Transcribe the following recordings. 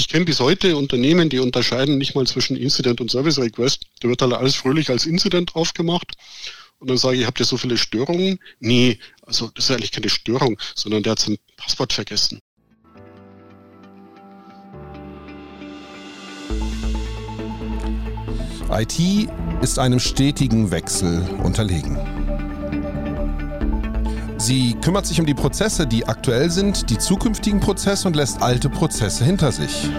Ich kenne bis heute Unternehmen, die unterscheiden nicht mal zwischen Incident und Service Request. Da wird halt alles fröhlich als Incident draufgemacht. Und dann sage ich, habt ihr so viele Störungen? Nee, also das ist eigentlich keine Störung, sondern der hat sein Passwort vergessen. IT ist einem stetigen Wechsel unterlegen. Sie kümmert sich um die Prozesse, die aktuell sind, die zukünftigen Prozesse und lässt alte Prozesse hinter sich.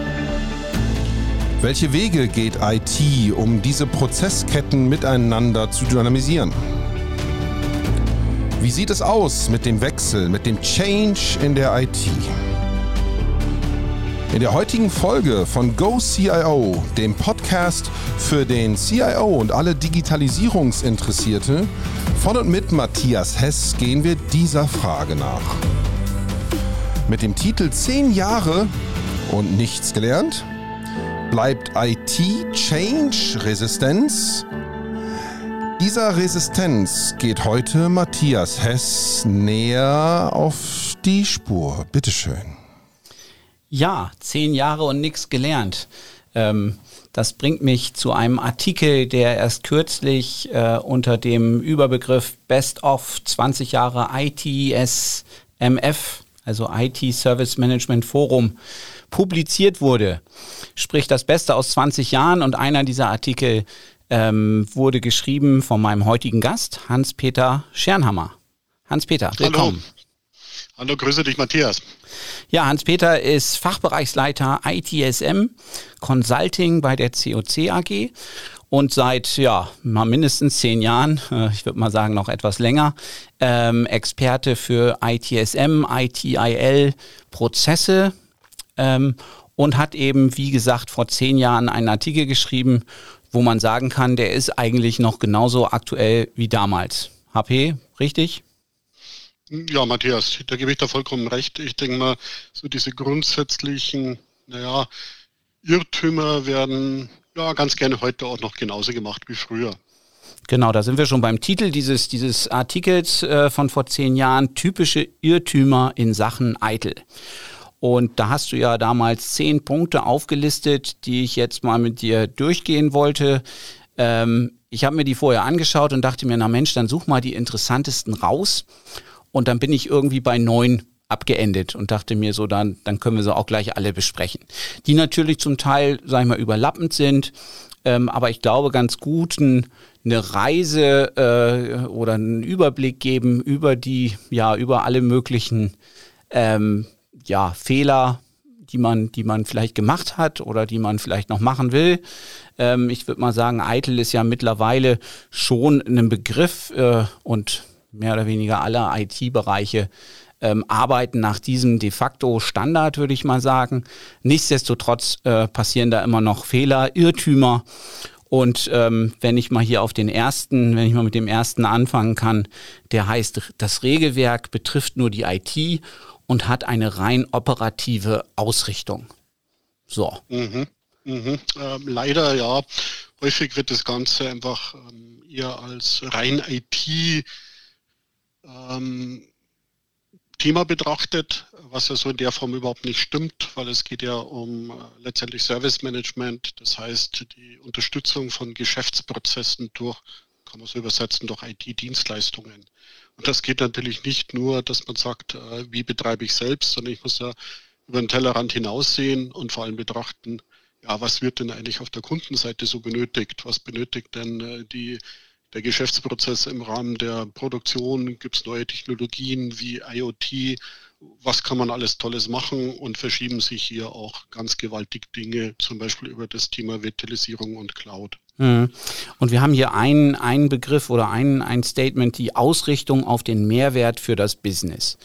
Welche Wege geht IT, um diese Prozessketten miteinander zu dynamisieren? Wie sieht es aus mit dem Wechsel, mit dem Change in der IT? In der heutigen Folge von Go CIO, dem Podcast für den CIO und alle Digitalisierungsinteressierte, von und mit Matthias Hess gehen wir dieser Frage nach. Mit dem Titel 10 Jahre und nichts gelernt? Bleibt IT Change Resistenz? Dieser Resistenz geht heute Matthias Hess näher auf die Spur. Bitteschön. Ja, zehn Jahre und nichts gelernt. Ähm, das bringt mich zu einem Artikel, der erst kürzlich äh, unter dem Überbegriff Best of 20 Jahre ITSMF, also IT Service Management Forum, publiziert wurde. Sprich das Beste aus 20 Jahren und einer dieser Artikel ähm, wurde geschrieben von meinem heutigen Gast, Hans-Peter Schernhammer. Hans-Peter, willkommen. Hallo. Hallo, grüße dich, Matthias. Ja, Hans-Peter ist Fachbereichsleiter ITSM Consulting bei der COC AG und seit ja mal mindestens zehn Jahren, äh, ich würde mal sagen noch etwas länger, ähm, Experte für ITSM, ITIL Prozesse ähm, und hat eben, wie gesagt, vor zehn Jahren einen Artikel geschrieben, wo man sagen kann, der ist eigentlich noch genauso aktuell wie damals. HP, richtig? Ja, Matthias, da gebe ich da vollkommen recht. Ich denke mal, so diese grundsätzlichen, naja, Irrtümer werden ja ganz gerne heute auch noch genauso gemacht wie früher. Genau, da sind wir schon beim Titel dieses, dieses Artikels äh, von vor zehn Jahren, typische Irrtümer in Sachen Eitel. Und da hast du ja damals zehn Punkte aufgelistet, die ich jetzt mal mit dir durchgehen wollte. Ähm, ich habe mir die vorher angeschaut und dachte mir, na Mensch, dann such mal die interessantesten raus. Und dann bin ich irgendwie bei neun abgeendet und dachte mir so, dann, dann können wir sie auch gleich alle besprechen. Die natürlich zum Teil, sag ich mal, überlappend sind, ähm, aber ich glaube ganz gut ein, eine Reise äh, oder einen Überblick geben über die, ja, über alle möglichen ähm, ja, Fehler, die man, die man vielleicht gemacht hat oder die man vielleicht noch machen will. Ähm, ich würde mal sagen, Eitel ist ja mittlerweile schon ein Begriff äh, und mehr oder weniger alle IT-Bereiche ähm, arbeiten nach diesem de facto Standard, würde ich mal sagen. Nichtsdestotrotz äh, passieren da immer noch Fehler, Irrtümer. Und ähm, wenn ich mal hier auf den ersten, wenn ich mal mit dem ersten anfangen kann, der heißt, das Regelwerk betrifft nur die IT und hat eine rein operative Ausrichtung. So. Mhm. Mhm. Ähm, leider ja. Häufig wird das Ganze einfach ähm, eher als rein IT ähm, Thema betrachtet, was ja so in der Form überhaupt nicht stimmt, weil es geht ja um äh, letztendlich Service Management, das heißt die Unterstützung von Geschäftsprozessen durch, kann man so übersetzen, durch IT-Dienstleistungen. Und das geht natürlich nicht nur, dass man sagt, äh, wie betreibe ich selbst, sondern ich muss ja über den Tellerrand hinaussehen und vor allem betrachten, ja, was wird denn eigentlich auf der Kundenseite so benötigt? Was benötigt denn äh, die der Geschäftsprozess im Rahmen der Produktion, gibt es neue Technologien wie IoT, was kann man alles Tolles machen und verschieben sich hier auch ganz gewaltig Dinge, zum Beispiel über das Thema Virtualisierung und Cloud. Mhm. Und wir haben hier einen, einen Begriff oder ein, ein Statement, die Ausrichtung auf den Mehrwert für das Business.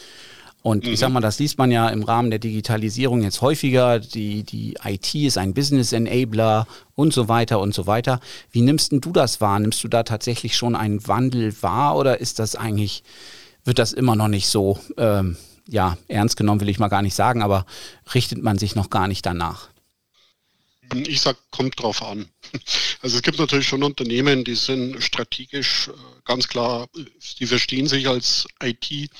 Und mhm. ich sag mal, das liest man ja im Rahmen der Digitalisierung jetzt häufiger. Die, die IT ist ein Business Enabler und so weiter und so weiter. Wie nimmst denn du das wahr? Nimmst du da tatsächlich schon einen Wandel wahr oder ist das eigentlich, wird das immer noch nicht so, ähm, ja, ernst genommen will ich mal gar nicht sagen, aber richtet man sich noch gar nicht danach? Ich sag, kommt drauf an. Also es gibt natürlich schon Unternehmen, die sind strategisch äh, ganz klar, die verstehen sich als IT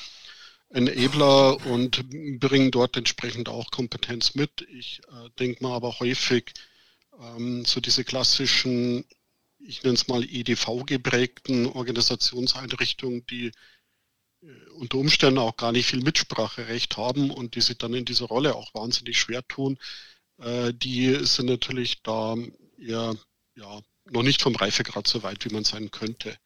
Enabler und bringen dort entsprechend auch Kompetenz mit. Ich äh, denke mal aber häufig ähm, so diese klassischen, ich nenne es mal EDV geprägten Organisationseinrichtungen, die äh, unter Umständen auch gar nicht viel Mitspracherecht haben und die sich dann in dieser Rolle auch wahnsinnig schwer tun, äh, die sind natürlich da eher ja, noch nicht vom Reifegrad so weit, wie man sein könnte.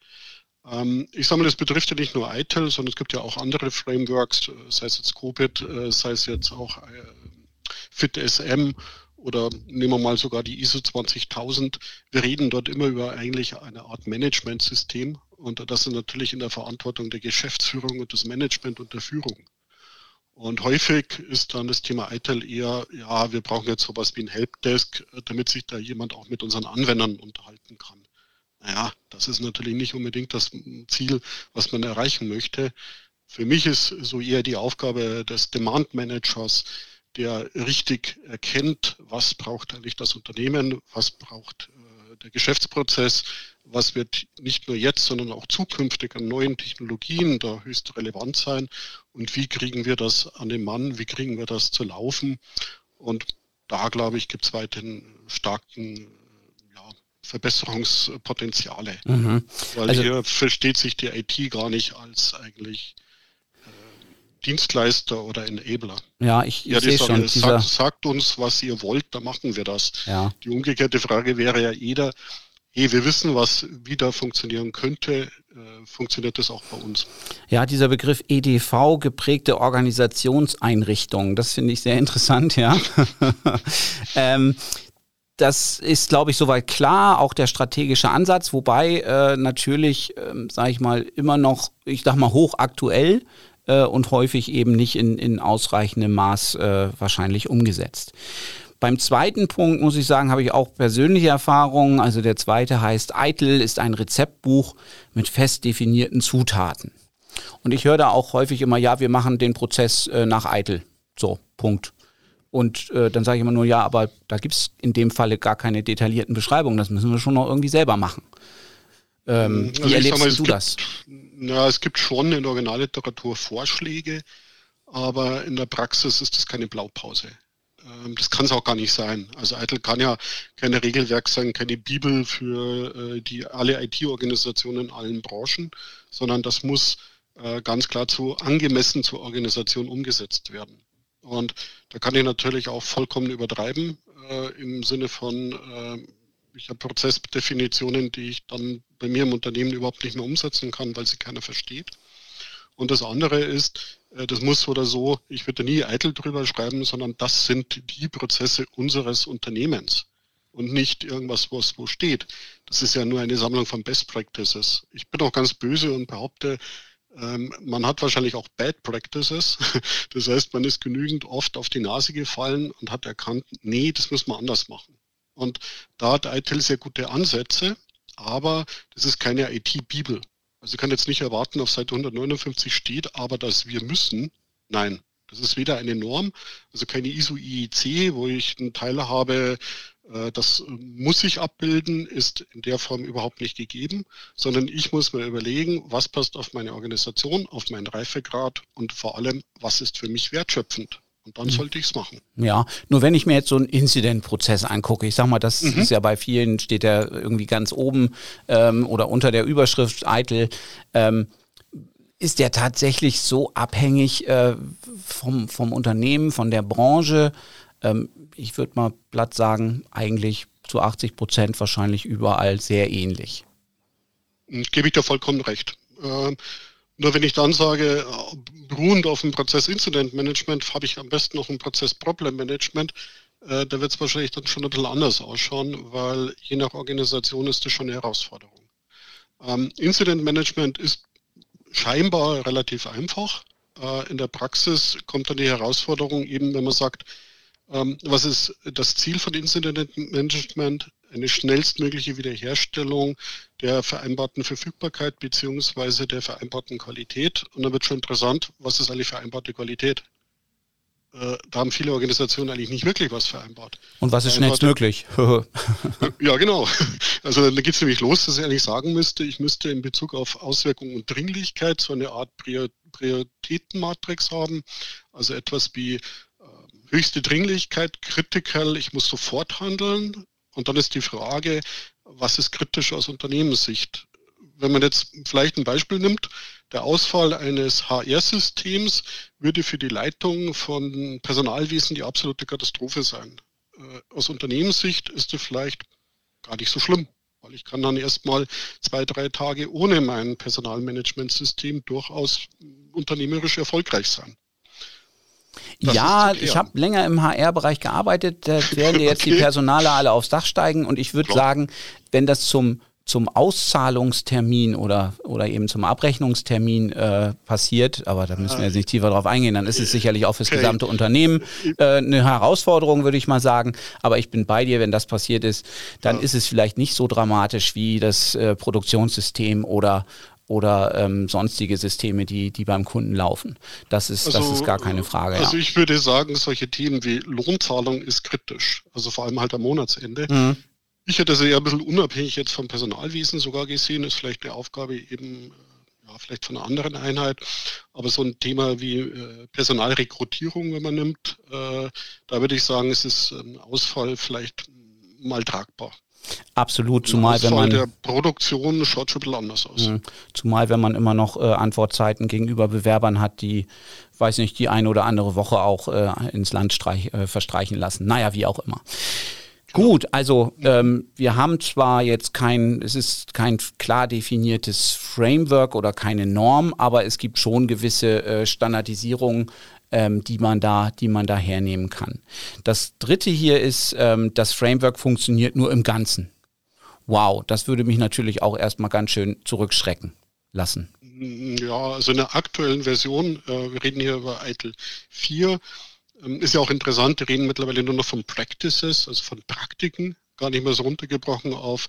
Ähm, ich sage mal, das betrifft ja nicht nur ITIL, sondern es gibt ja auch andere Frameworks, äh, sei es jetzt COBIT, äh, sei es jetzt auch äh, FitSM oder nehmen wir mal sogar die ISO 20000. Wir reden dort immer über eigentlich eine Art Managementsystem und das ist natürlich in der Verantwortung der Geschäftsführung und des Management und der Führung. Und häufig ist dann das Thema ITIL eher, ja, wir brauchen jetzt sowas wie ein Helpdesk, damit sich da jemand auch mit unseren Anwendern unterhalten kann. Naja, das ist natürlich nicht unbedingt das Ziel, was man erreichen möchte. Für mich ist so eher die Aufgabe des Demand Managers, der richtig erkennt, was braucht eigentlich das Unternehmen, was braucht äh, der Geschäftsprozess, was wird nicht nur jetzt, sondern auch zukünftig an neuen Technologien da höchst relevant sein und wie kriegen wir das an den Mann, wie kriegen wir das zu laufen. Und da, glaube ich, gibt es weiterhin starken Verbesserungspotenziale. Mhm. Weil also, hier versteht sich die IT gar nicht als eigentlich äh, Dienstleister oder Enabler. Ja, ich, ich ja, sehe schon. Sagt, sagt, uns, was ihr wollt, dann machen wir das. Ja. Die umgekehrte Frage wäre ja jeder, hey, wir wissen, was wieder funktionieren könnte, äh, funktioniert das auch bei uns. Ja, dieser Begriff EDV, geprägte Organisationseinrichtung, das finde ich sehr interessant, ja. ähm, das ist, glaube ich, soweit klar, auch der strategische Ansatz, wobei äh, natürlich, äh, sage ich mal, immer noch, ich sag mal, hochaktuell äh, und häufig eben nicht in, in ausreichendem Maß äh, wahrscheinlich umgesetzt. Beim zweiten Punkt muss ich sagen, habe ich auch persönliche Erfahrungen. Also der zweite heißt Eitel ist ein Rezeptbuch mit fest definierten Zutaten. Und ich höre da auch häufig immer, ja, wir machen den Prozess äh, nach Eitel. So, Punkt. Und äh, dann sage ich immer nur, ja, aber da gibt es in dem Falle gar keine detaillierten Beschreibungen. Das müssen wir schon noch irgendwie selber machen. Ähm, also wie erlebst mal, du gibt, das? Ja, es gibt schon in der Originalliteratur Vorschläge, aber in der Praxis ist das keine Blaupause. Ähm, das kann es auch gar nicht sein. Also Eitel kann ja keine Regelwerk sein, keine Bibel für äh, die alle IT-Organisationen in allen Branchen, sondern das muss äh, ganz klar zu angemessen zur Organisation umgesetzt werden. Und da kann ich natürlich auch vollkommen übertreiben äh, im Sinne von, äh, ich habe Prozessdefinitionen, die ich dann bei mir im Unternehmen überhaupt nicht mehr umsetzen kann, weil sie keiner versteht. Und das andere ist, äh, das muss oder so, ich würde nie eitel drüber schreiben, sondern das sind die Prozesse unseres Unternehmens und nicht irgendwas, was wo steht. Das ist ja nur eine Sammlung von Best Practices. Ich bin auch ganz böse und behaupte, man hat wahrscheinlich auch Bad Practices. Das heißt, man ist genügend oft auf die Nase gefallen und hat erkannt, nee, das müssen wir anders machen. Und da hat ITIL sehr gute Ansätze, aber das ist keine IT-Bibel. Also ich kann jetzt nicht erwarten, auf Seite 159 steht, aber dass wir müssen. Nein, das ist weder eine Norm, also keine ISO IEC, wo ich einen Teil habe, das muss ich abbilden, ist in der Form überhaupt nicht gegeben, sondern ich muss mir überlegen, was passt auf meine Organisation, auf meinen Reifegrad und vor allem, was ist für mich wertschöpfend. Und dann mhm. sollte ich es machen. Ja, nur wenn ich mir jetzt so einen Incident-Prozess angucke, ich sag mal, das mhm. ist ja bei vielen, steht der irgendwie ganz oben ähm, oder unter der Überschrift Eitel. Ähm, ist der tatsächlich so abhängig äh, vom, vom Unternehmen, von der Branche? Ähm, ich würde mal platt sagen, eigentlich zu 80 Prozent wahrscheinlich überall sehr ähnlich. Gebe ich dir vollkommen recht. Ähm, nur wenn ich dann sage, beruhend auf dem Prozess Incident Management, habe ich am besten noch ein Prozess Problem Management, äh, da wird es wahrscheinlich dann schon ein bisschen anders ausschauen, weil je nach Organisation ist das schon eine Herausforderung. Ähm, Incident Management ist scheinbar relativ einfach. Äh, in der Praxis kommt dann die Herausforderung eben, wenn man sagt, was ist das Ziel von Incident Management? Eine schnellstmögliche Wiederherstellung der vereinbarten Verfügbarkeit beziehungsweise der vereinbarten Qualität. Und dann wird schon interessant, was ist eigentlich vereinbarte Qualität? äh, da haben viele Organisationen eigentlich nicht wirklich was vereinbart. Und was ist schnellstmöglich? ja, genau. Also da geht es nämlich los, dass ich eigentlich sagen müsste, ich müsste in Bezug auf Auswirkungen und Dringlichkeit so eine Art Prioritätenmatrix haben. Also etwas wie höchste Dringlichkeit, Critical, ich muss sofort handeln. Und dann ist die Frage, was ist kritisch aus Unternehmenssicht? Wenn man jetzt vielleicht ein Beispiel nimmt, der Ausfall eines HR-Systems würde für die Leitung von Personalwesen die absolute Katastrophe sein. Äh, aus Unternehmenssicht ist es vielleicht gar nicht so schlimm, weil ich kann dann erstmal zwei, drei Tage ohne mein Personalmanagementsystem durchaus unternehmerisch erfolgreich sein. Das ja, ich habe länger im HR-Bereich gearbeitet. Da werden jetzt okay. die Personale alle aufs Dach steigen und ich würde sagen, wenn das zum zum Auszahlungstermin oder, oder eben zum Abrechnungstermin äh, passiert, aber da müssen wir jetzt nicht tiefer drauf eingehen, dann ist es sicherlich auch fürs gesamte Unternehmen äh, eine Herausforderung, würde ich mal sagen. Aber ich bin bei dir, wenn das passiert ist, dann ja. ist es vielleicht nicht so dramatisch wie das äh, Produktionssystem oder oder ähm, sonstige Systeme, die, die beim Kunden laufen. Das ist, also, das ist gar keine Frage. Also ja. ich würde sagen, solche Themen wie Lohnzahlung ist kritisch. Also vor allem halt am Monatsende. Mhm. Ich hätte das eher ein bisschen unabhängig jetzt vom Personalwesen sogar gesehen, ist vielleicht eine Aufgabe eben äh, ja, vielleicht von einer anderen Einheit. Aber so ein Thema wie äh, Personalrekrutierung, wenn man nimmt, äh, da würde ich sagen, ist es ein Ausfall vielleicht mal tragbar. Absolut, zumal wenn man der Produktion schaut schon ein bisschen anders aus. Mh, zumal wenn man immer noch äh, Antwortzeiten gegenüber Bewerbern hat, die, weiß nicht, die eine oder andere Woche auch äh, ins Land streich, äh, verstreichen lassen. Naja, wie auch immer. Gut, also ähm, wir haben zwar jetzt kein, es ist kein klar definiertes Framework oder keine Norm, aber es gibt schon gewisse äh, Standardisierungen, ähm, die man da, die man da hernehmen kann. Das dritte hier ist, ähm, das Framework funktioniert nur im Ganzen. Wow, das würde mich natürlich auch erstmal ganz schön zurückschrecken lassen. Ja, also in der aktuellen Version, äh, wir reden hier über ITIL 4, ähm, ist ja auch interessant, die reden mittlerweile nur noch von Practices, also von Praktiken, gar nicht mehr so runtergebrochen auf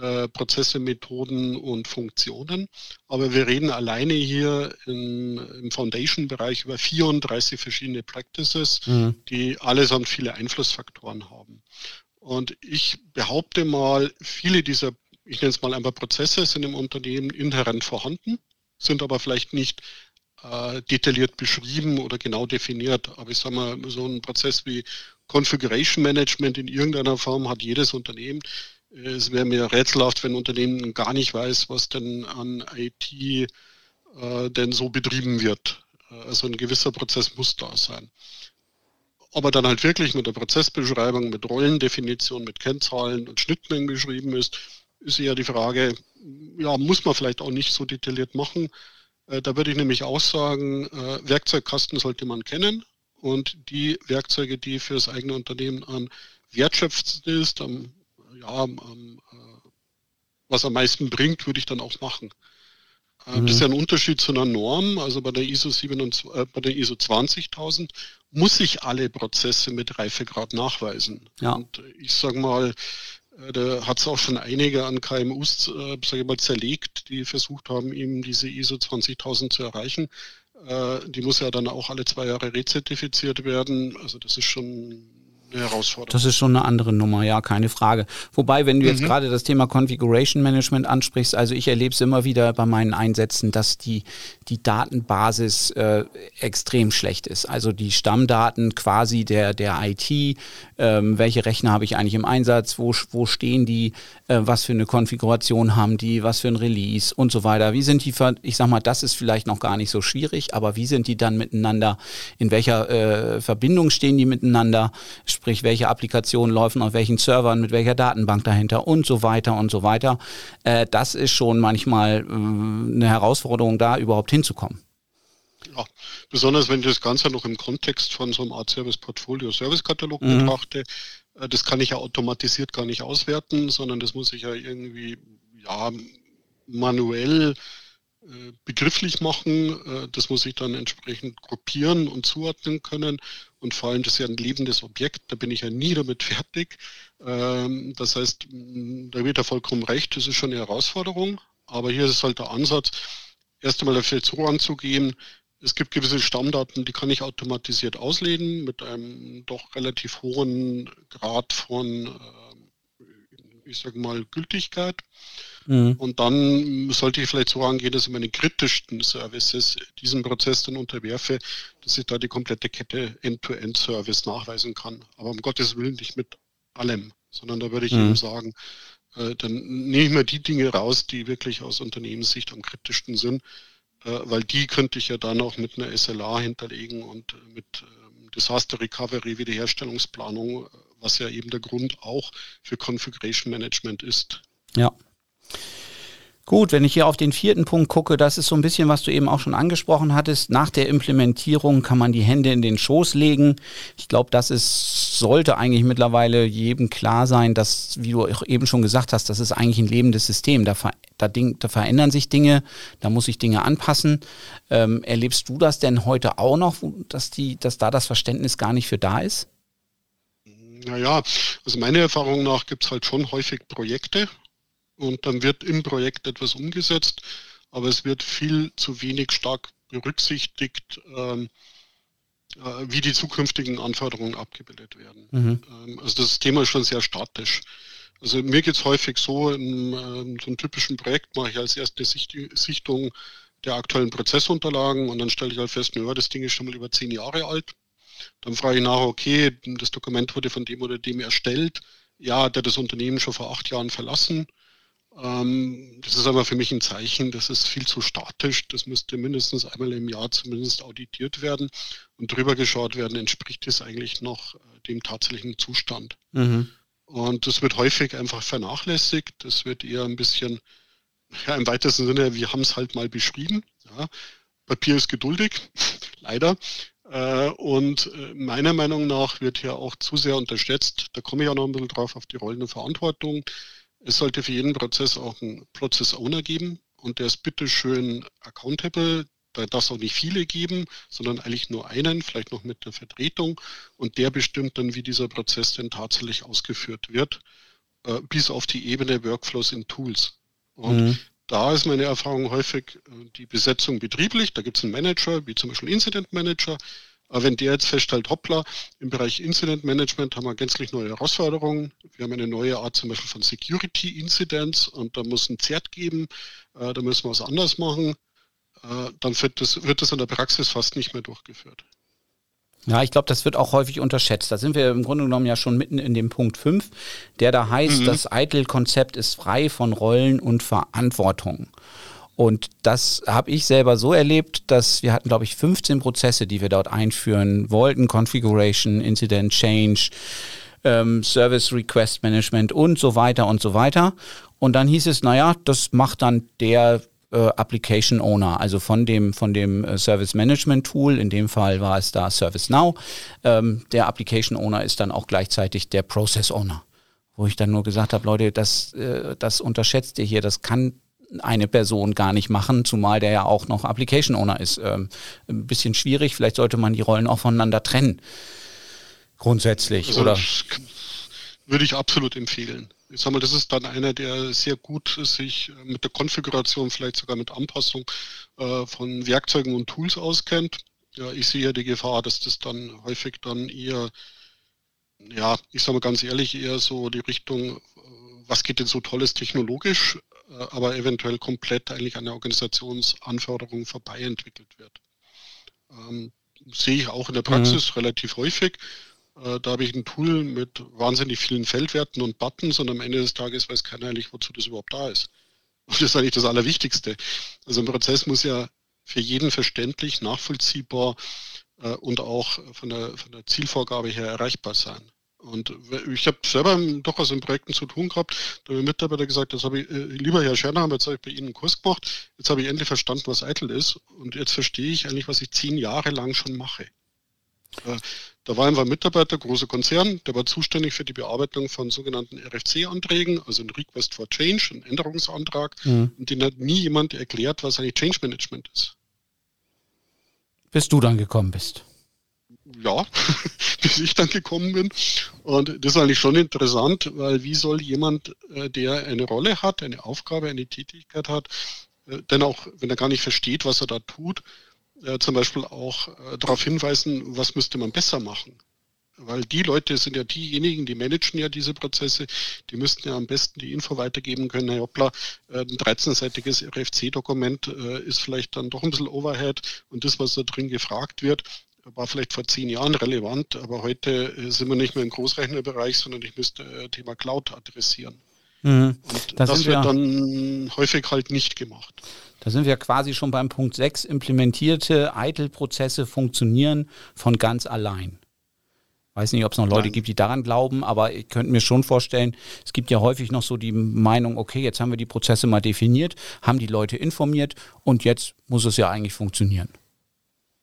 äh, Prozesse, Methoden und Funktionen. Aber wir reden alleine hier in, im Foundation-Bereich über 34 verschiedene Practices, mhm. die allesamt viele Einflussfaktoren haben. Und ich behaupte mal, viele dieser, ich nenne es mal einfach Prozesse, sind im Unternehmen inhärent vorhanden, sind aber vielleicht nicht äh, detailliert beschrieben oder genau definiert. Aber ich sage mal, so ein Prozess wie Configuration Management in irgendeiner Form hat jedes Unternehmen. Es wäre mir rätselhaft, wenn ein Unternehmen gar nicht weiß, was denn an IT äh, denn so betrieben wird. Also ein gewisser Prozess muss da sein. Ob er dann halt wirklich mit der Prozessbeschreibung, mit Rollendefinition, mit Kennzahlen und Schnittmengen beschrieben ist, ist eher die Frage, ja, muss man vielleicht auch nicht so detailliert machen. Äh, da würde ich nämlich auch sagen, äh, Werkzeugkasten sollte man kennen und die Werkzeuge, die für das eigene Unternehmen am wertschöpfendsten ist, am, ja, am, äh, was am meisten bringt, würde ich dann auch machen. Mhm. Das ist ja ein Unterschied zu einer Norm. Also bei der ISO, 27, äh, bei der ISO 20000 muss ich alle Prozesse mit Reifegrad nachweisen. Ja. Und ich sage mal, äh, da hat es auch schon einige an KMUs, äh, sage ich mal, zerlegt, die versucht haben, eben diese ISO 20000 zu erreichen. Äh, die muss ja dann auch alle zwei Jahre rezertifiziert werden. Also das ist schon eine Herausforderung. Das ist schon eine andere Nummer, ja, keine Frage. Wobei, wenn du jetzt mhm. gerade das Thema Configuration Management ansprichst, also ich erlebe es immer wieder bei meinen Einsätzen, dass die, die Datenbasis äh, extrem schlecht ist. Also die Stammdaten quasi der, der IT, ähm, welche Rechner habe ich eigentlich im Einsatz, wo, wo stehen die, äh, was für eine Konfiguration haben die, was für ein Release und so weiter. Wie sind die, ich sag mal, das ist vielleicht noch gar nicht so schwierig, aber wie sind die dann miteinander, in welcher äh, Verbindung stehen die miteinander? Sprich welche Applikationen laufen auf welchen Servern, mit welcher Datenbank dahinter und so weiter und so weiter. Äh, das ist schon manchmal äh, eine Herausforderung, da überhaupt hinzukommen. Ja, besonders wenn ich das Ganze noch im Kontext von so einem Art Service Portfolio Service Katalog mhm. betrachte, äh, das kann ich ja automatisiert gar nicht auswerten, sondern das muss ich ja irgendwie ja, manuell äh, begrifflich machen. Äh, das muss ich dann entsprechend gruppieren und zuordnen können. Und vor allem, das ist ja ein lebendes Objekt, da bin ich ja nie damit fertig. Ähm, das heißt, da wird er vollkommen recht, das ist schon eine Herausforderung. Aber hier ist halt der Ansatz, erst einmal vielleicht so anzugehen, Es gibt gewisse Stammdaten, die kann ich automatisiert auslesen mit einem doch relativ hohen Grad von, äh, ich sage mal, Gültigkeit. Mhm. Und dann sollte ich vielleicht so angehen, dass ich meine kritischsten Services diesem Prozess dann unterwerfe, dass ich da die komplette Kette End-to-End-Service nachweisen kann. Aber um Gottes Willen nicht mit allem, sondern da würde ich mhm. eben sagen, äh, dann nehme ich mir die Dinge raus, die wirklich aus Unternehmenssicht am kritischsten sind, äh, weil die könnte ich ja dann auch mit einer SLA hinterlegen und äh, mit ähm, Disaster Recovery, Wiederherstellungsplanung, äh, was ja eben der Grund auch für Configuration Management ist. Ja. Gut, wenn ich hier auf den vierten Punkt gucke, das ist so ein bisschen, was du eben auch schon angesprochen hattest. Nach der Implementierung kann man die Hände in den Schoß legen. Ich glaube, das ist, sollte eigentlich mittlerweile jedem klar sein, dass, wie du eben schon gesagt hast, das ist eigentlich ein lebendes System. Da, ver, da, Ding, da verändern sich Dinge, da muss sich Dinge anpassen. Ähm, erlebst du das denn heute auch noch, dass, die, dass da das Verständnis gar nicht für da ist? Naja, also meiner Erfahrung nach gibt es halt schon häufig Projekte, und dann wird im Projekt etwas umgesetzt, aber es wird viel zu wenig stark berücksichtigt, ähm, äh, wie die zukünftigen Anforderungen abgebildet werden. Mhm. Ähm, also das Thema ist schon sehr statisch. Also mir geht es häufig so, in ähm, so einem typischen Projekt mache ich als erste Sicht Sichtung der aktuellen Prozessunterlagen und dann stelle ich halt fest, naja, das Ding ist schon mal über zehn Jahre alt. Dann frage ich nach, okay, das Dokument wurde von dem oder dem erstellt. Ja, der das Unternehmen schon vor acht Jahren verlassen. Ähm, das ist aber für mich ein Zeichen, das ist viel zu statisch. Das müsste mindestens einmal im Jahr zumindest auditiert werden und drüber geschaut werden, entspricht es eigentlich noch äh, dem tatsächlichen Zustand. Mhm. Und das wird häufig einfach vernachlässigt. Das wird eher ein bisschen, ja, im weitesten Sinne, wir haben es halt mal beschrieben. Ja. Papier ist geduldig, leider. Äh, und äh, meiner Meinung nach wird hier auch zu sehr unterschätzt. Da komme ich auch noch ein bisschen drauf auf die Rollen und Verantwortung. Es sollte für jeden Prozess auch einen Process Owner geben und der ist bitteschön accountable. Da darf es auch nicht viele geben, sondern eigentlich nur einen, vielleicht noch mit der Vertretung. Und der bestimmt dann, wie dieser Prozess denn tatsächlich ausgeführt wird, äh, bis auf die Ebene Workflows in Tools. Und mhm. da ist meine Erfahrung häufig äh, die Besetzung betrieblich. Da gibt es einen Manager, wie zum Beispiel Incident Manager, aber wenn der jetzt feststellt, hoppla, im Bereich Incident Management haben wir gänzlich neue Herausforderungen. Wir haben eine neue Art zum Beispiel von Security Incidents und da muss ein Zert geben, äh, da müssen wir was anders machen, äh, dann wird das, wird das in der Praxis fast nicht mehr durchgeführt. Ja, ich glaube, das wird auch häufig unterschätzt. Da sind wir im Grunde genommen ja schon mitten in dem Punkt 5, der da heißt, mhm. das ITIL-Konzept ist frei von Rollen und Verantwortung. Und das habe ich selber so erlebt, dass wir hatten, glaube ich, 15 Prozesse, die wir dort einführen wollten. Configuration, Incident Change, ähm, Service Request Management und so weiter und so weiter. Und dann hieß es, naja, das macht dann der äh, Application Owner, also von dem, von dem äh, Service Management Tool, in dem Fall war es da ServiceNow. Ähm, der Application Owner ist dann auch gleichzeitig der Process Owner. Wo ich dann nur gesagt habe, Leute, das, äh, das unterschätzt ihr hier, das kann eine Person gar nicht machen, zumal der ja auch noch Application Owner ist. Ähm, ein bisschen schwierig, vielleicht sollte man die Rollen auch voneinander trennen. Grundsätzlich, also, oder? Würde ich absolut empfehlen. Ich sag mal, das ist dann einer, der sehr gut sich äh, mit der Konfiguration, vielleicht sogar mit Anpassung äh, von Werkzeugen und Tools auskennt. Ja, ich sehe ja die Gefahr, dass das dann häufig dann eher, ja, ich sage mal ganz ehrlich, eher so die Richtung, äh, was geht denn so tolles technologisch aber eventuell komplett eigentlich an der Organisationsanforderung vorbei entwickelt wird. Ähm, sehe ich auch in der Praxis mhm. relativ häufig. Äh, da habe ich ein Tool mit wahnsinnig vielen Feldwerten und Buttons und am Ende des Tages weiß keiner eigentlich, wozu das überhaupt da ist. Und das ist eigentlich das Allerwichtigste. Also ein Prozess muss ja für jeden verständlich, nachvollziehbar äh, und auch von der, von der Zielvorgabe her erreichbar sein. Und ich habe selber durchaus in Projekten zu tun gehabt, da haben Mitarbeiter gesagt, das habe ich, äh, lieber Herr Scherner, jetzt habe ich bei Ihnen einen Kurs gemacht, jetzt habe ich endlich verstanden, was Eitel ist und jetzt verstehe ich eigentlich, was ich zehn Jahre lang schon mache. Äh, da war einfach ein Mitarbeiter, großer Konzern, der war zuständig für die Bearbeitung von sogenannten RFC-Anträgen, also ein Request for Change, ein Änderungsantrag, mhm. und den hat nie jemand erklärt, was eigentlich Change Management ist. Bis du dann gekommen bist ja, bis ich dann gekommen bin. Und das ist eigentlich schon interessant, weil wie soll jemand, äh, der eine Rolle hat, eine Aufgabe, eine Tätigkeit hat, äh, denn auch wenn er gar nicht versteht, was er da tut, äh, zum Beispiel auch darauf hinweisen, was müsste man besser machen. Weil die Leute sind ja diejenigen, die managen ja diese Prozesse, die müssten ja am besten die Info weitergeben können, Herr Hoppla, ein 13-seitiges RFC-Dokument ist vielleicht dann doch ein bisschen Overhead und das, was da drin gefragt wird, war vielleicht vor zehn Jahren relevant, aber heute äh, sind wir nicht mehr im Großrechnerbereich, sondern ich müsste Thema Cloud adressieren. Mhm. Und das, das wird dann häufig halt nicht gemacht. Da sind wir quasi schon beim Punkt 6. Implementierte ITIL-Prozesse funktionieren von ganz allein. Weiß nicht, ob es noch Leute Nein. gibt, die daran glauben, aber ich könnte mir schon vorstellen, es gibt ja häufig noch so die Meinung, okay, jetzt haben wir die Prozesse mal definiert, haben die Leute informiert und jetzt muss es ja eigentlich funktionieren.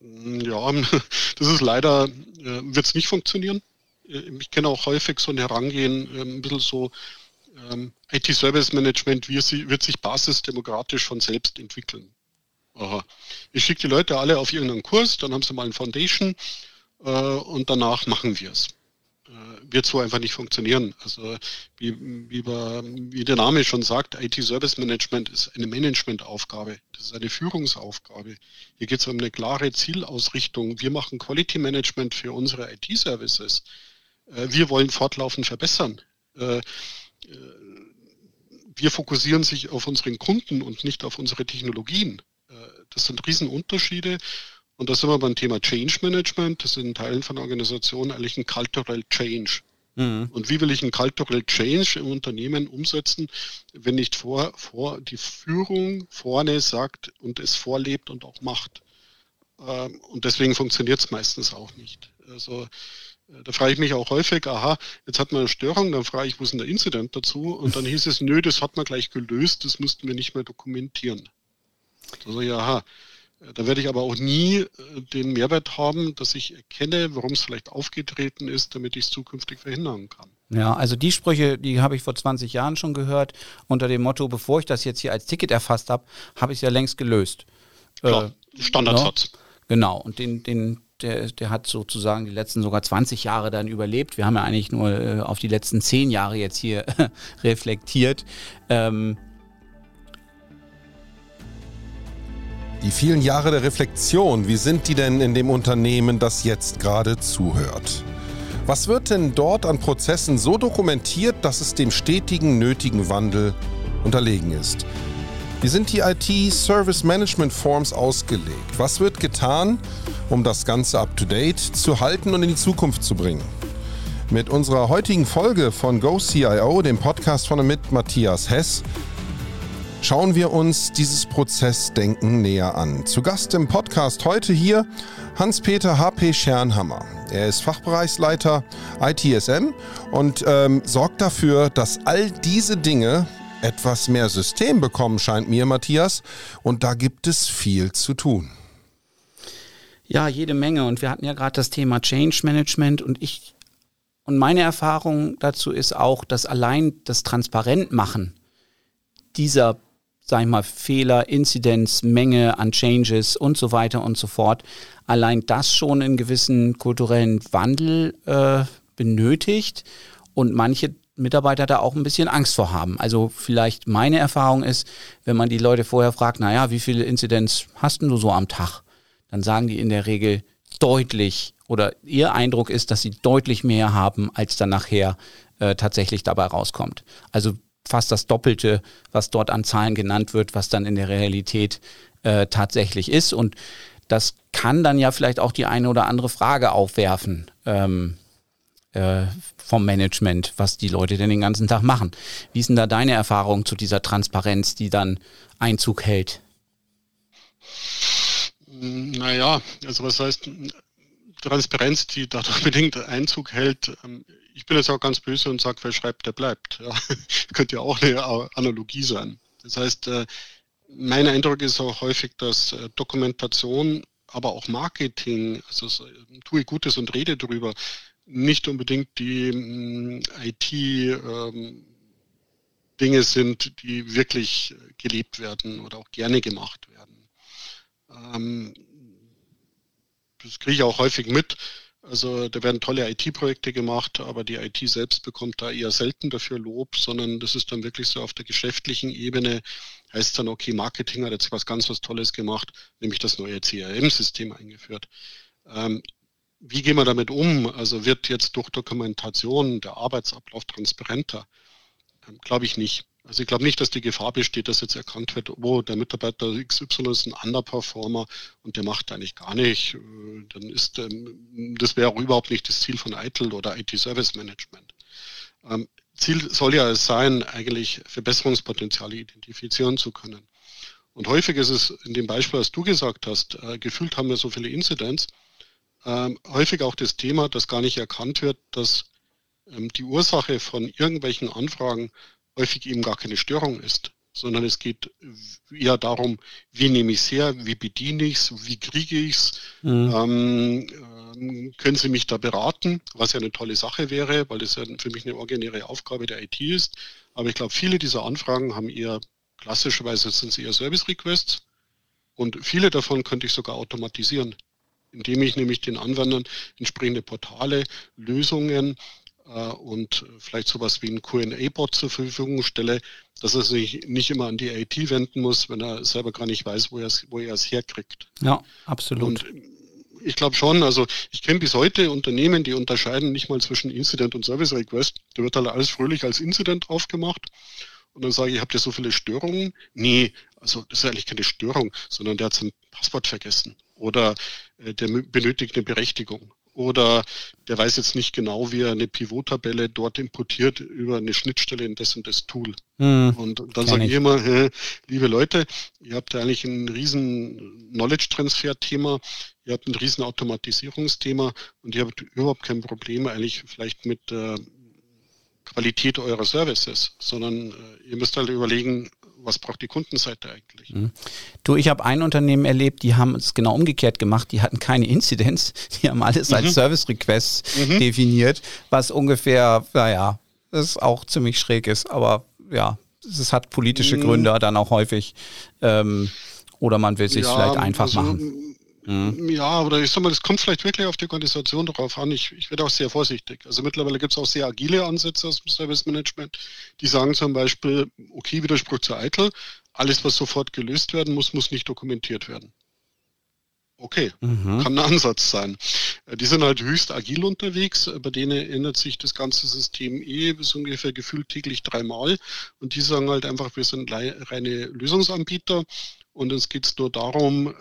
Ja, das ist leider, äh, wird es nicht funktionieren. Äh, ich kenne auch häufig so ein Herangehen, äh, ein bisschen so, ähm, IT-Service Management wird sich basisdemokratisch von selbst entwickeln. Aha. Ich schicke die Leute alle auf irgendeinen Kurs, dann haben sie mal ein Foundation äh, und danach machen wir es. Äh, wird so einfach nicht funktionieren. Also wie, wie, wie der Name schon sagt, IT-Service Management ist eine Managementaufgabe. Das ist eine Führungsaufgabe. Hier geht es um eine klare Zielausrichtung. Wir machen Quality Management für unsere IT-Services. Äh, wir wollen fortlaufend verbessern. Äh, wir fokussieren sich auf unseren Kunden und nicht auf unsere Technologien. Das sind Riesenunterschiede. Und da sind wir beim Thema Change Management. Das ist in Teilen von Organisationen eigentlich ein Cultural Change. Mhm. Und wie will ich ein Cultural Change im Unternehmen umsetzen, wenn nicht vor, vor die Führung vorne sagt und es vorlebt und auch macht? Ähm, und deswegen funktioniert es meistens auch nicht. Also da frage ich mich auch häufig, aha, jetzt hat man eine Störung, dann frage ich, wo ist denn der Incident dazu? Und dann hieß es, nö, das hat man gleich gelöst, das müssten wir nicht mehr dokumentieren. Also ja, aha. Da werde ich aber auch nie äh, den Mehrwert haben, dass ich erkenne, warum es vielleicht aufgetreten ist, damit ich es zukünftig verhindern kann. Ja, also die Sprüche, die habe ich vor 20 Jahren schon gehört, unter dem Motto, bevor ich das jetzt hier als Ticket erfasst habe, habe ich es ja längst gelöst. Klar, äh, Standardsatz. No? Genau, und den, den, der, der hat sozusagen die letzten sogar 20 Jahre dann überlebt. Wir haben ja eigentlich nur äh, auf die letzten 10 Jahre jetzt hier reflektiert. Ähm die vielen Jahre der Reflexion, wie sind die denn in dem Unternehmen, das jetzt gerade zuhört? Was wird denn dort an Prozessen so dokumentiert, dass es dem stetigen nötigen Wandel unterlegen ist? Wie sind die IT-Service Management Forms ausgelegt? Was wird getan, um das Ganze up-to-date zu halten und in die Zukunft zu bringen. Mit unserer heutigen Folge von GoCIO, dem Podcast von und mit Matthias Hess, schauen wir uns dieses Prozessdenken näher an. Zu Gast im Podcast heute hier Hans-Peter H.P. Schernhammer. Er ist Fachbereichsleiter ITSM und ähm, sorgt dafür, dass all diese Dinge etwas mehr System bekommen, scheint mir, Matthias. Und da gibt es viel zu tun. Ja, jede Menge. Und wir hatten ja gerade das Thema Change Management und ich und meine Erfahrung dazu ist auch, dass allein das Transparentmachen dieser, sag ich mal, Fehler, Inzidenz, Menge an Changes und so weiter und so fort, allein das schon einen gewissen kulturellen Wandel äh, benötigt und manche Mitarbeiter da auch ein bisschen Angst vor haben. Also vielleicht meine Erfahrung ist, wenn man die Leute vorher fragt, naja, wie viele Inzidenz hast du so am Tag? dann sagen die in der Regel deutlich oder ihr Eindruck ist, dass sie deutlich mehr haben, als dann nachher äh, tatsächlich dabei rauskommt. Also fast das Doppelte, was dort an Zahlen genannt wird, was dann in der Realität äh, tatsächlich ist. Und das kann dann ja vielleicht auch die eine oder andere Frage aufwerfen ähm, äh, vom Management, was die Leute denn den ganzen Tag machen. Wie ist denn da deine Erfahrung zu dieser Transparenz, die dann Einzug hält? Naja, also was heißt Transparenz, die dadurch bedingt Einzug hält. Ähm, ich bin jetzt auch ganz böse und sage, wer schreibt, der bleibt. Ja, könnte ja auch eine Analogie sein. Das heißt, äh, mein Eindruck ist auch häufig, dass äh, Dokumentation, aber auch Marketing, also tue Gutes und rede darüber, nicht unbedingt die mm, IT-Dinge ähm, sind, die wirklich gelebt werden oder auch gerne gemacht werden. Das kriege ich auch häufig mit. Also da werden tolle IT-Projekte gemacht, aber die IT selbst bekommt da eher selten dafür Lob, sondern das ist dann wirklich so auf der geschäftlichen Ebene, heißt dann, okay, Marketing hat jetzt was ganz was Tolles gemacht, nämlich das neue CRM-System eingeführt. Ähm, wie gehen wir damit um? Also wird jetzt durch Dokumentation der Arbeitsablauf transparenter? Ähm, Glaube ich nicht. Also ich glaube nicht, dass die Gefahr besteht, dass jetzt erkannt wird, oh, der Mitarbeiter XY ist ein Underperformer und der macht eigentlich gar nicht. Äh, dann ist, ähm, das wäre auch überhaupt nicht das Ziel von ITIL oder IT Service Management. Ähm, Ziel soll ja sein, eigentlich Verbesserungspotenziale identifizieren zu können. Und häufig ist es in dem Beispiel, was du gesagt hast, äh, gefühlt haben wir so viele Incidents, ähm, häufig auch das Thema, dass gar nicht erkannt wird, dass die Ursache von irgendwelchen Anfragen häufig eben gar keine Störung ist, sondern es geht eher darum, wie nehme ich es her, wie bediene ich es, wie kriege ich es, mhm. ähm, ähm, können Sie mich da beraten, was ja eine tolle Sache wäre, weil das ja für mich eine originäre Aufgabe der IT ist. Aber ich glaube, viele dieser Anfragen haben eher, klassischerweise sind sie eher Service-Requests und viele davon könnte ich sogar automatisieren, indem ich nämlich den Anwendern entsprechende Portale, Lösungen äh, und vielleicht sowas wie ein QA-Bot zur Verfügung stelle, dass er sich nicht immer an die IT wenden muss, wenn er selber gar nicht weiß, wo er es, wo er es herkriegt. Ja, absolut. Und ich glaube schon, also ich kenne bis heute Unternehmen, die unterscheiden nicht mal zwischen Incident und Service Request. Da wird halt alles fröhlich als Incident aufgemacht. Und dann sage ich, habt ihr so viele Störungen? Nee, also das ist eigentlich keine Störung, sondern der hat sein Passwort vergessen. Oder äh, der benötigt eine Berechtigung oder der weiß jetzt nicht genau, wie er eine Pivot-Tabelle dort importiert über eine Schnittstelle in das und das Tool. Hm, und dann sage ich immer, hey, liebe Leute, ihr habt eigentlich ein riesen Knowledge-Transfer-Thema, ihr habt ein riesen Automatisierungsthema und ihr habt überhaupt kein Problem eigentlich vielleicht mit der Qualität eurer Services, sondern äh, ihr müsst halt überlegen, was braucht die Kundenseite eigentlich? Mhm. Du, ich habe ein Unternehmen erlebt, die haben es genau umgekehrt gemacht. Die hatten keine Inzidenz, die haben alles mhm. als Service Requests mhm. definiert, was ungefähr, naja, das auch ziemlich schräg ist, aber ja, es hat politische mhm. Gründe dann auch häufig. Ähm, oder man will es sich ja, vielleicht einfach also, machen. Mhm. Ja, oder ich sag mal, das kommt vielleicht wirklich auf die Organisation darauf an. Ich, ich werde auch sehr vorsichtig. Also mittlerweile gibt es auch sehr agile Ansätze aus dem Service Management, die sagen zum Beispiel, okay, Widerspruch zu eitel, alles, was sofort gelöst werden muss, muss nicht dokumentiert werden. Okay, mhm. kann ein Ansatz sein. Äh, die sind halt höchst agil unterwegs, bei denen ändert sich das ganze System eh bis ungefähr gefühlt täglich dreimal und die sagen halt einfach, wir sind reine Lösungsanbieter und uns geht es nur darum, äh,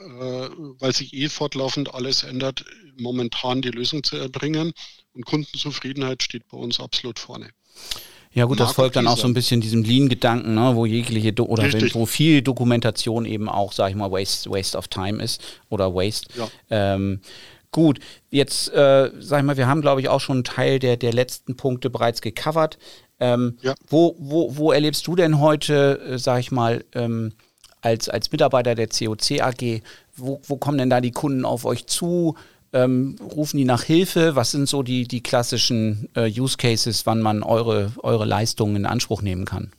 weil sich eh fortlaufend alles ändert, momentan die Lösung zu erbringen. Und Kundenzufriedenheit steht bei uns absolut vorne. Ja gut, das folgt dann auch so ein bisschen diesem Lean-Gedanken, ne, wo jegliche Do oder wenn, wo viel Dokumentation eben auch, sage ich mal, Waste, Waste of Time ist oder Waste. Ja. Ähm, gut, jetzt äh, sag ich mal, wir haben glaube ich auch schon einen Teil der, der letzten Punkte bereits gecovert. Ähm, ja. wo, wo, wo erlebst du denn heute, äh, sag ich mal, ähm, als, als Mitarbeiter der COC AG, wo, wo kommen denn da die Kunden auf euch zu? Ähm, rufen die nach Hilfe? Was sind so die, die klassischen äh, Use Cases, wann man eure, eure Leistungen in Anspruch nehmen kann?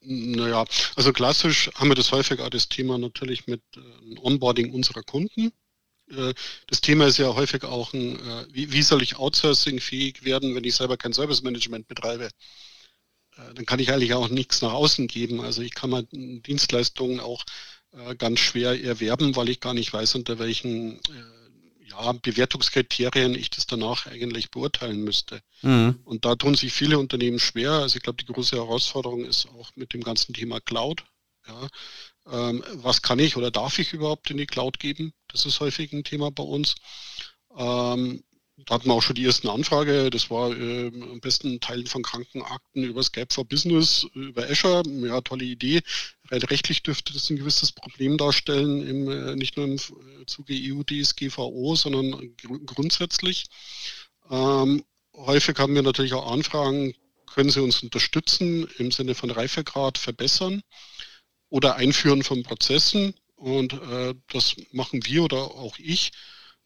Naja, also klassisch haben wir das häufig auch das Thema natürlich mit äh, Onboarding unserer Kunden. Äh, das Thema ist ja häufig auch ein, äh, wie, soll ich outsourcing-fähig werden, wenn ich selber kein Service Management betreibe? Äh, dann kann ich eigentlich auch nichts nach außen geben. Also ich kann mal Dienstleistungen auch äh, ganz schwer erwerben, weil ich gar nicht weiß, unter welchen äh, ja, Bewertungskriterien ich das danach eigentlich beurteilen müsste. Mhm. Und da tun sich viele Unternehmen schwer. Also ich glaube, die große Herausforderung ist auch mit dem ganzen Thema Cloud. Ja, ähm, was kann ich oder darf ich überhaupt in die Cloud geben? Das ist häufig ein Thema bei uns. Ähm, da hatten wir auch schon die ersten Anfrage. Das war äh, am besten Teilen von Krankenakten über Skype for Business, über Azure. Ja, tolle Idee. Rein rechtlich dürfte das ein gewisses Problem darstellen, im, äh, nicht nur im äh, Zuge EU-DSGVO, sondern gr grundsätzlich. Ähm, häufig haben wir natürlich auch Anfragen, können Sie uns unterstützen im Sinne von Reifegrad verbessern oder Einführen von Prozessen. Und äh, das machen wir oder auch ich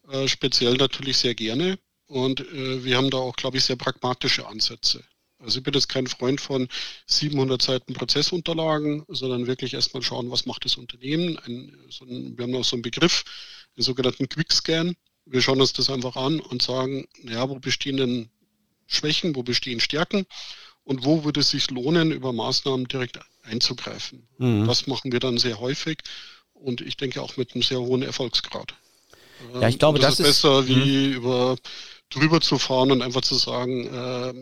äh, speziell natürlich sehr gerne. Und äh, wir haben da auch, glaube ich, sehr pragmatische Ansätze. Also ich bin jetzt kein Freund von 700 Seiten Prozessunterlagen, sondern wirklich erstmal schauen, was macht das Unternehmen. Ein, so ein, wir haben auch so einen Begriff, den sogenannten Quickscan. Wir schauen uns das einfach an und sagen, ja, wo bestehen denn Schwächen, wo bestehen Stärken und wo würde es sich lohnen, über Maßnahmen direkt einzugreifen. Mhm. Das machen wir dann sehr häufig und ich denke auch mit einem sehr hohen Erfolgsgrad. Ja, ich glaube, das, das ist besser, wie mhm. über drüber zu fahren und einfach zu sagen, äh,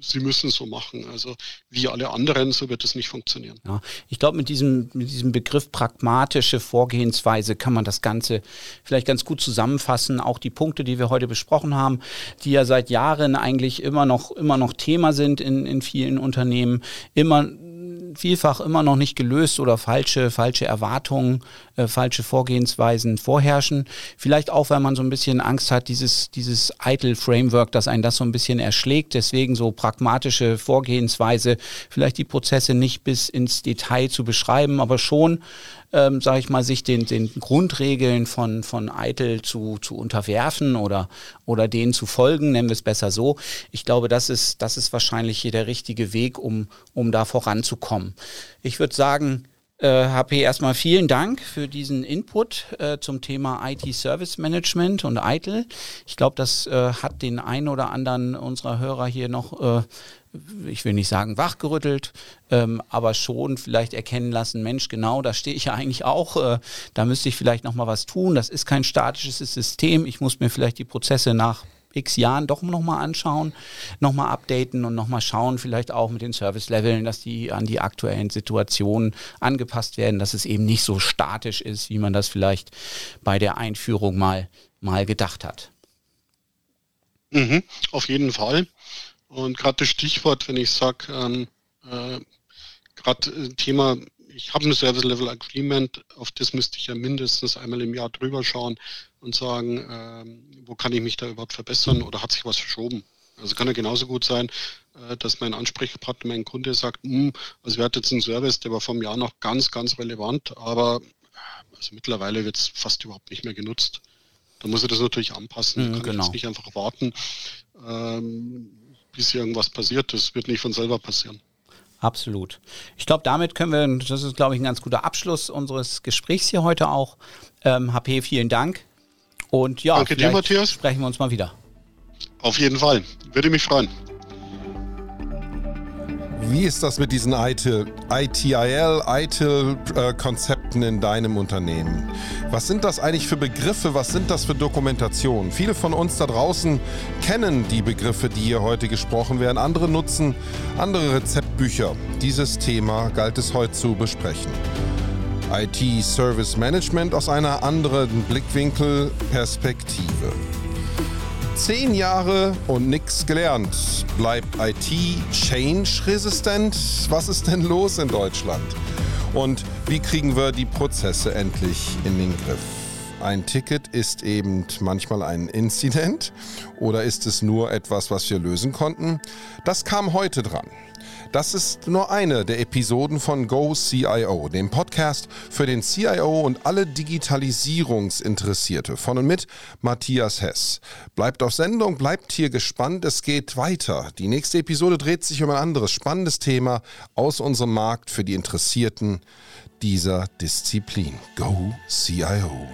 sie müssen so machen. Also wie alle anderen, so wird es nicht funktionieren. Ja, ich glaube, mit diesem, mit diesem Begriff pragmatische Vorgehensweise kann man das Ganze vielleicht ganz gut zusammenfassen. Auch die Punkte, die wir heute besprochen haben, die ja seit Jahren eigentlich immer noch, immer noch Thema sind in, in vielen Unternehmen, immer vielfach immer noch nicht gelöst oder falsche, falsche Erwartungen, äh, falsche Vorgehensweisen vorherrschen. Vielleicht auch, weil man so ein bisschen Angst hat, dieses, dieses Eitel-Framework, dass einen das so ein bisschen erschlägt. Deswegen so pragmatische Vorgehensweise, vielleicht die Prozesse nicht bis ins Detail zu beschreiben, aber schon ähm, sage ich mal, sich den, den Grundregeln von, von Eitel zu, zu unterwerfen oder, oder denen zu folgen, nennen wir es besser so. Ich glaube, das ist, das ist wahrscheinlich hier der richtige Weg, um, um da voranzukommen. Ich würde sagen, äh, HP, erstmal vielen Dank für diesen Input äh, zum Thema IT Service Management und ITIL. Ich glaube, das äh, hat den einen oder anderen unserer Hörer hier noch, äh, ich will nicht sagen wachgerüttelt, ähm, aber schon vielleicht erkennen lassen, Mensch, genau, da stehe ich ja eigentlich auch, äh, da müsste ich vielleicht noch mal was tun. Das ist kein statisches System. Ich muss mir vielleicht die Prozesse nach x Jahren doch nochmal anschauen, nochmal updaten und nochmal schauen, vielleicht auch mit den Service-Leveln, dass die an die aktuellen Situationen angepasst werden, dass es eben nicht so statisch ist, wie man das vielleicht bei der Einführung mal, mal gedacht hat. Mhm, auf jeden Fall. Und gerade das Stichwort, wenn ich sage, ähm, äh, gerade äh, Thema ich habe ein Service Level Agreement, auf das müsste ich ja mindestens einmal im Jahr drüber schauen und sagen, ähm, wo kann ich mich da überhaupt verbessern oder hat sich was verschoben? Also kann ja genauso gut sein, äh, dass mein Ansprechpartner, mein Kunde sagt, hm, also wir hatten jetzt einen Service, der war vom Jahr noch ganz, ganz relevant, aber also mittlerweile wird es fast überhaupt nicht mehr genutzt. Da muss er das natürlich anpassen. Mhm, kann genau. jetzt nicht einfach warten, ähm, bis irgendwas passiert. Das wird nicht von selber passieren. Absolut. Ich glaube, damit können wir, das ist, glaube ich, ein ganz guter Abschluss unseres Gesprächs hier heute auch. Ähm, HP, vielen Dank. Und ja, Danke dir, Matthias. sprechen wir uns mal wieder. Auf jeden Fall. Würde mich freuen. Wie ist das mit diesen ITIL, ITIL, ITIL-Konzepten in deinem Unternehmen? Was sind das eigentlich für Begriffe? Was sind das für Dokumentationen? Viele von uns da draußen kennen die Begriffe, die hier heute gesprochen werden. Andere nutzen andere Rezeptbücher. Dieses Thema galt es heute zu besprechen. IT Service Management aus einer anderen Blickwinkel Perspektive. Zehn Jahre und nichts gelernt. Bleibt IT change-resistent? Was ist denn los in Deutschland? Und wie kriegen wir die Prozesse endlich in den Griff? Ein Ticket ist eben manchmal ein Inzident oder ist es nur etwas, was wir lösen konnten? Das kam heute dran. Das ist nur eine der Episoden von Go CIO, dem Podcast für den CIO und alle Digitalisierungsinteressierte von und mit Matthias Hess. Bleibt auf Sendung, bleibt hier gespannt, es geht weiter. Die nächste Episode dreht sich um ein anderes spannendes Thema aus unserem Markt für die Interessierten dieser Disziplin. Go CIO.